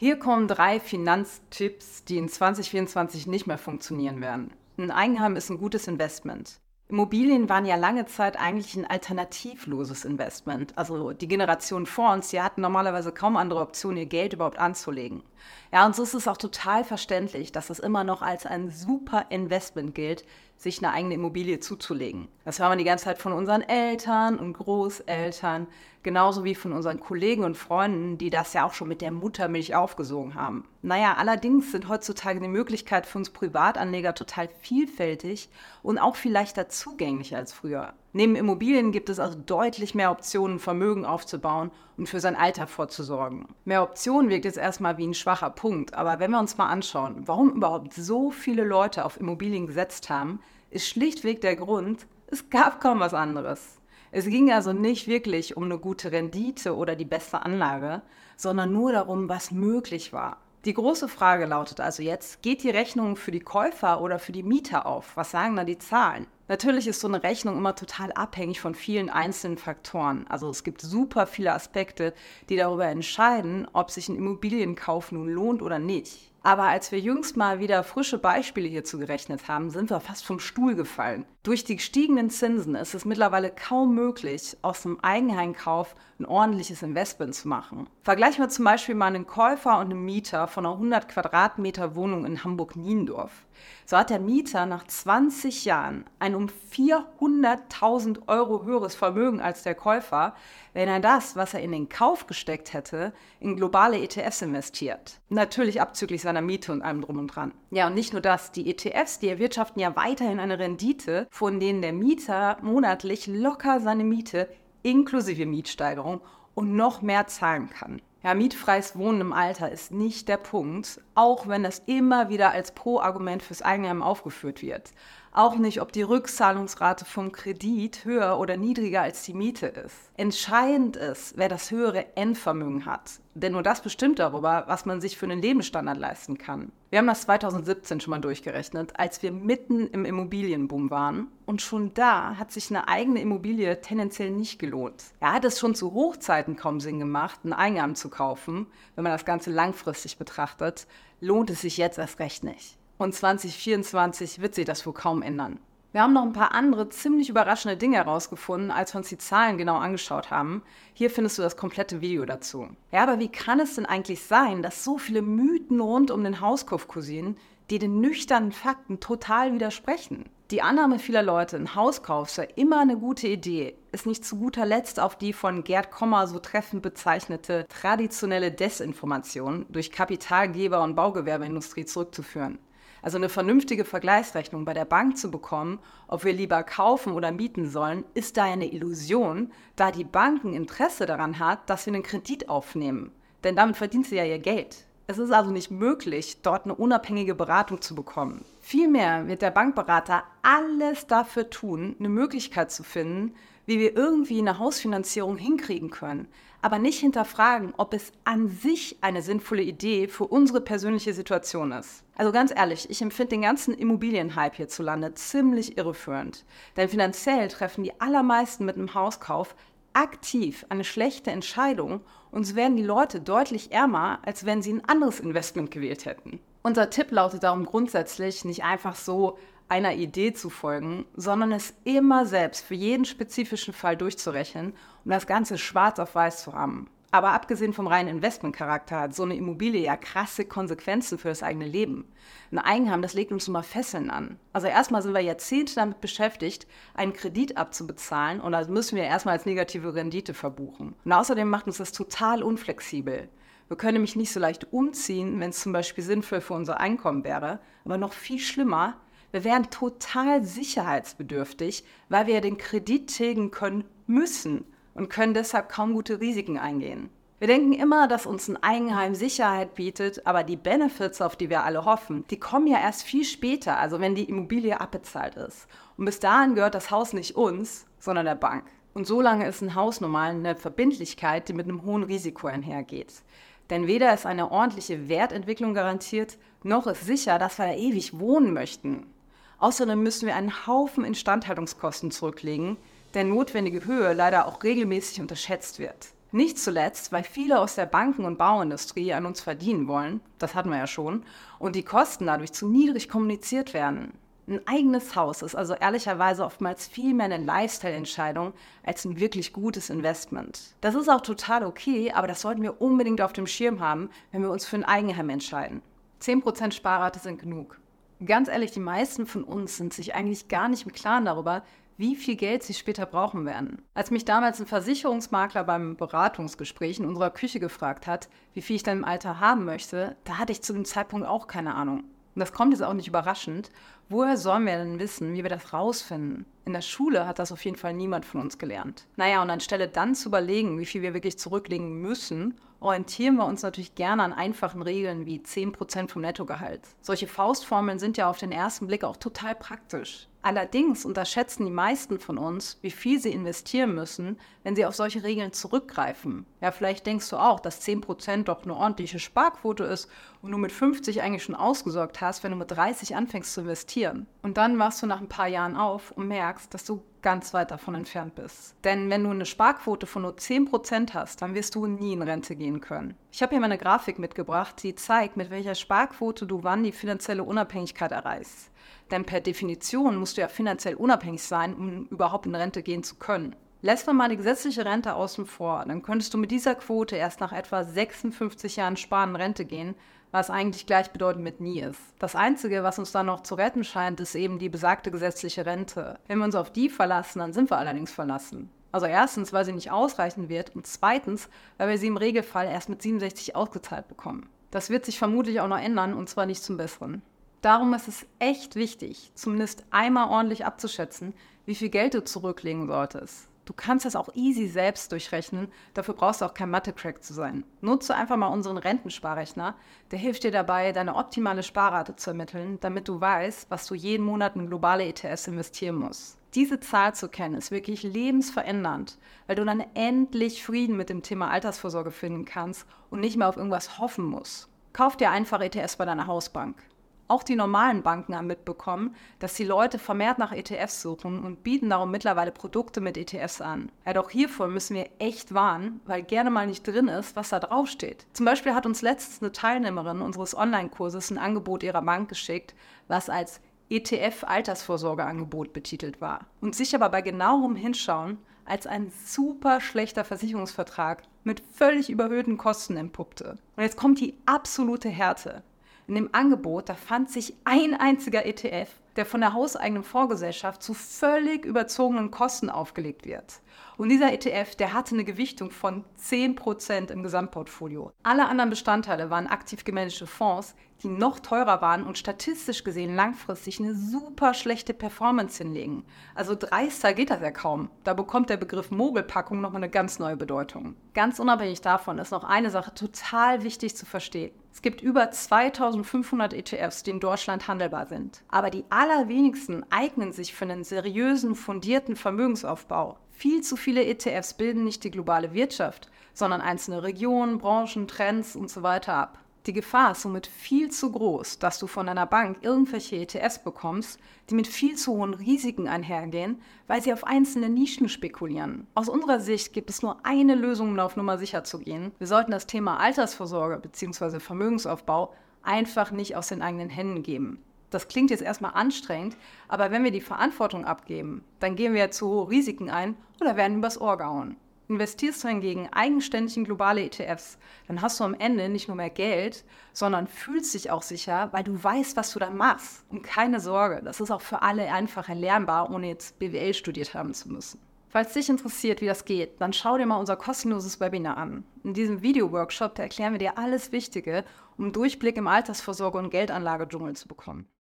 Hier kommen drei Finanztipps, die in 2024 nicht mehr funktionieren werden. Ein Eigenheim ist ein gutes Investment. Immobilien waren ja lange Zeit eigentlich ein alternativloses Investment. Also die Generation vor uns, die hatten normalerweise kaum andere Optionen, ihr Geld überhaupt anzulegen. Ja, und so ist es auch total verständlich, dass es immer noch als ein super Investment gilt, sich eine eigene Immobilie zuzulegen. Das hören wir die ganze Zeit von unseren Eltern und Großeltern, genauso wie von unseren Kollegen und Freunden, die das ja auch schon mit der Muttermilch aufgesogen haben. Naja, allerdings sind heutzutage die Möglichkeiten für uns Privatanleger total vielfältig und auch viel leichter zugänglich als früher. Neben Immobilien gibt es also deutlich mehr Optionen, Vermögen aufzubauen und für sein Alter vorzusorgen. Mehr Optionen wirkt jetzt erstmal wie ein schwacher Punkt, aber wenn wir uns mal anschauen, warum überhaupt so viele Leute auf Immobilien gesetzt haben, ist schlichtweg der Grund, es gab kaum was anderes. Es ging also nicht wirklich um eine gute Rendite oder die beste Anlage, sondern nur darum, was möglich war. Die große Frage lautet also jetzt, geht die Rechnung für die Käufer oder für die Mieter auf? Was sagen da die Zahlen? Natürlich ist so eine Rechnung immer total abhängig von vielen einzelnen Faktoren. Also es gibt super viele Aspekte, die darüber entscheiden, ob sich ein Immobilienkauf nun lohnt oder nicht. Aber als wir jüngst mal wieder frische Beispiele hierzu gerechnet haben, sind wir fast vom Stuhl gefallen. Durch die gestiegenen Zinsen ist es mittlerweile kaum möglich, aus einem Eigenheimkauf ein ordentliches Investment zu machen. Vergleichen wir zum Beispiel mal einen Käufer und einen Mieter von einer 100 Quadratmeter Wohnung in Hamburg-Niendorf. So hat der Mieter nach 20 Jahren ein um 400.000 Euro höheres Vermögen als der Käufer, wenn er das, was er in den Kauf gesteckt hätte, in globale ETFs investiert. Natürlich abzüglich seiner Miete und allem drum und dran. Ja, und nicht nur das, die ETFs, die erwirtschaften ja weiterhin eine Rendite, von denen der Mieter monatlich locker seine Miete inklusive Mietsteigerung und noch mehr zahlen kann. Ja, mietfreies Wohnen im Alter ist nicht der Punkt, auch wenn das immer wieder als Pro-Argument fürs Eigenheim aufgeführt wird. Auch nicht, ob die Rückzahlungsrate vom Kredit höher oder niedriger als die Miete ist. Entscheidend ist, wer das höhere Endvermögen hat. Denn nur das bestimmt darüber, was man sich für einen Lebensstandard leisten kann. Wir haben das 2017 schon mal durchgerechnet, als wir mitten im Immobilienboom waren. Und schon da hat sich eine eigene Immobilie tendenziell nicht gelohnt. Ja, hat es schon zu Hochzeiten kaum Sinn gemacht, ein Eingaben zu kaufen. Wenn man das Ganze langfristig betrachtet, lohnt es sich jetzt erst recht nicht. Und 2024 wird sich das wohl kaum ändern. Wir haben noch ein paar andere ziemlich überraschende Dinge herausgefunden, als wir uns die Zahlen genau angeschaut haben. Hier findest du das komplette Video dazu. Ja, aber wie kann es denn eigentlich sein, dass so viele Mythen rund um den Hauskauf kursieren, die den nüchternen Fakten total widersprechen? Die Annahme vieler Leute, ein Hauskauf sei immer eine gute Idee, ist nicht zu guter Letzt auf die von Gerd Kommer so treffend bezeichnete traditionelle Desinformation durch Kapitalgeber und Baugewerbeindustrie zurückzuführen. Also eine vernünftige Vergleichsrechnung bei der Bank zu bekommen, ob wir lieber kaufen oder mieten sollen, ist da eine Illusion, da die Banken Interesse daran hat, dass wir einen Kredit aufnehmen. Denn damit verdient sie ja ihr Geld. Es ist also nicht möglich, dort eine unabhängige Beratung zu bekommen. Vielmehr wird der Bankberater alles dafür tun, eine Möglichkeit zu finden, wie wir irgendwie eine Hausfinanzierung hinkriegen können, aber nicht hinterfragen, ob es an sich eine sinnvolle Idee für unsere persönliche Situation ist. Also ganz ehrlich, ich empfinde den ganzen Immobilienhype hierzulande ziemlich irreführend. Denn finanziell treffen die allermeisten mit einem Hauskauf aktiv eine schlechte Entscheidung und so werden die Leute deutlich ärmer, als wenn sie ein anderes Investment gewählt hätten. Unser Tipp lautet darum grundsätzlich nicht einfach so einer Idee zu folgen, sondern es immer selbst für jeden spezifischen Fall durchzurechnen, um das Ganze schwarz auf weiß zu haben. Aber abgesehen vom reinen Investmentcharakter hat so eine Immobilie ja krasse Konsequenzen für das eigene Leben. Ein Eigenheim, das legt uns nun mal Fesseln an. Also erstmal sind wir Jahrzehnte damit beschäftigt, einen Kredit abzubezahlen und das müssen wir erstmal als negative Rendite verbuchen. Und außerdem macht uns das total unflexibel. Wir können nämlich nicht so leicht umziehen, wenn es zum Beispiel sinnvoll für unser Einkommen wäre. Aber noch viel schlimmer, wir wären total sicherheitsbedürftig, weil wir ja den Kredit tilgen können müssen und können deshalb kaum gute Risiken eingehen. Wir denken immer, dass uns ein Eigenheim Sicherheit bietet, aber die Benefits, auf die wir alle hoffen, die kommen ja erst viel später, also wenn die Immobilie abbezahlt ist. Und bis dahin gehört das Haus nicht uns, sondern der Bank. Und solange ist ein Haus normal eine Verbindlichkeit, die mit einem hohen Risiko einhergeht. Denn weder ist eine ordentliche Wertentwicklung garantiert, noch ist sicher, dass wir da ewig wohnen möchten. Außerdem müssen wir einen Haufen Instandhaltungskosten zurücklegen, der notwendige Höhe leider auch regelmäßig unterschätzt wird. Nicht zuletzt, weil viele aus der Banken- und Bauindustrie an uns verdienen wollen, das hatten wir ja schon, und die Kosten dadurch zu niedrig kommuniziert werden. Ein eigenes Haus ist also ehrlicherweise oftmals viel mehr eine Lifestyle-Entscheidung als ein wirklich gutes Investment. Das ist auch total okay, aber das sollten wir unbedingt auf dem Schirm haben, wenn wir uns für ein Eigenheim entscheiden. 10% Sparrate sind genug. Ganz ehrlich, die meisten von uns sind sich eigentlich gar nicht im Klaren darüber, wie viel Geld sie später brauchen werden. Als mich damals ein Versicherungsmakler beim Beratungsgespräch in unserer Küche gefragt hat, wie viel ich dann im Alter haben möchte, da hatte ich zu dem Zeitpunkt auch keine Ahnung. Und das kommt jetzt auch nicht überraschend. Woher sollen wir denn wissen, wie wir das rausfinden? In der Schule hat das auf jeden Fall niemand von uns gelernt. Naja, und anstelle dann zu überlegen, wie viel wir wirklich zurücklegen müssen, orientieren wir uns natürlich gerne an einfachen Regeln wie 10% vom Nettogehalt. Solche Faustformeln sind ja auf den ersten Blick auch total praktisch. Allerdings unterschätzen die meisten von uns, wie viel sie investieren müssen, wenn sie auf solche Regeln zurückgreifen. Ja, vielleicht denkst du auch, dass 10% doch eine ordentliche Sparquote ist und du mit 50 eigentlich schon ausgesorgt hast, wenn du mit 30 anfängst zu investieren. Und dann wachst du nach ein paar Jahren auf und merkst, dass du ganz weit davon entfernt bist. Denn wenn du eine Sparquote von nur 10% hast, dann wirst du nie in Rente gehen können. Ich habe hier mal eine Grafik mitgebracht, die zeigt, mit welcher Sparquote du wann die finanzielle Unabhängigkeit erreichst. Denn per Definition musst du ja finanziell unabhängig sein, um überhaupt in Rente gehen zu können. Lässt man mal die gesetzliche Rente außen vor, dann könntest du mit dieser Quote erst nach etwa 56 Jahren Sparen Rente gehen, was eigentlich gleichbedeutend mit nie ist. Das Einzige, was uns dann noch zu retten scheint, ist eben die besagte gesetzliche Rente. Wenn wir uns auf die verlassen, dann sind wir allerdings verlassen. Also erstens, weil sie nicht ausreichen wird und zweitens, weil wir sie im Regelfall erst mit 67 ausgezahlt bekommen. Das wird sich vermutlich auch noch ändern und zwar nicht zum Besseren. Darum ist es echt wichtig, zumindest einmal ordentlich abzuschätzen, wie viel Geld du zurücklegen solltest. Du kannst das auch easy selbst durchrechnen. Dafür brauchst du auch kein Mathe-Crack zu sein. Nutze einfach mal unseren Rentensparrechner. Der hilft dir dabei, deine optimale Sparrate zu ermitteln, damit du weißt, was du jeden Monat in globale ETS investieren musst. Diese Zahl zu kennen, ist wirklich lebensverändernd, weil du dann endlich Frieden mit dem Thema Altersvorsorge finden kannst und nicht mehr auf irgendwas hoffen musst. Kauf dir einfach ETS bei deiner Hausbank. Auch die normalen Banken haben mitbekommen, dass die Leute vermehrt nach ETFs suchen und bieten darum mittlerweile Produkte mit ETFs an. Ja, doch hiervor müssen wir echt warnen, weil gerne mal nicht drin ist, was da draufsteht. Zum Beispiel hat uns letztens eine Teilnehmerin unseres Online-Kurses ein Angebot ihrer Bank geschickt, was als ETF-Altersvorsorgeangebot betitelt war und sich aber bei genauerem Hinschauen als ein super schlechter Versicherungsvertrag mit völlig überhöhten Kosten entpuppte. Und jetzt kommt die absolute Härte. In dem Angebot, da fand sich ein einziger ETF, der von der hauseigenen Vorgesellschaft zu völlig überzogenen Kosten aufgelegt wird. Und dieser ETF, der hatte eine Gewichtung von 10% im Gesamtportfolio. Alle anderen Bestandteile waren aktiv gemanagte Fonds, die noch teurer waren und statistisch gesehen langfristig eine super schlechte Performance hinlegen. Also dreister geht das ja kaum. Da bekommt der Begriff Mogelpackung nochmal eine ganz neue Bedeutung. Ganz unabhängig davon ist noch eine Sache total wichtig zu verstehen. Es gibt über 2500 ETFs, die in Deutschland handelbar sind. Aber die allerwenigsten eignen sich für einen seriösen, fundierten Vermögensaufbau. Viel zu viele ETFs bilden nicht die globale Wirtschaft, sondern einzelne Regionen, Branchen, Trends und so weiter ab. Die Gefahr ist somit viel zu groß, dass du von einer Bank irgendwelche ETFs bekommst, die mit viel zu hohen Risiken einhergehen, weil sie auf einzelne Nischen spekulieren. Aus unserer Sicht gibt es nur eine Lösung, um auf Nummer sicher zu gehen. Wir sollten das Thema Altersvorsorge bzw. Vermögensaufbau einfach nicht aus den eigenen Händen geben. Das klingt jetzt erstmal anstrengend, aber wenn wir die Verantwortung abgeben, dann gehen wir zu hohe Risiken ein oder werden übers Ohr gehauen. Investierst du hingegen eigenständig in globale ETFs, dann hast du am Ende nicht nur mehr Geld, sondern fühlst dich auch sicher, weil du weißt, was du da machst. Und keine Sorge, das ist auch für alle einfach erlernbar, ohne jetzt BWL studiert haben zu müssen. Falls dich interessiert, wie das geht, dann schau dir mal unser kostenloses Webinar an. In diesem Video-Workshop erklären wir dir alles Wichtige, um Durchblick im Altersvorsorge- und Geldanlagedschungel zu bekommen.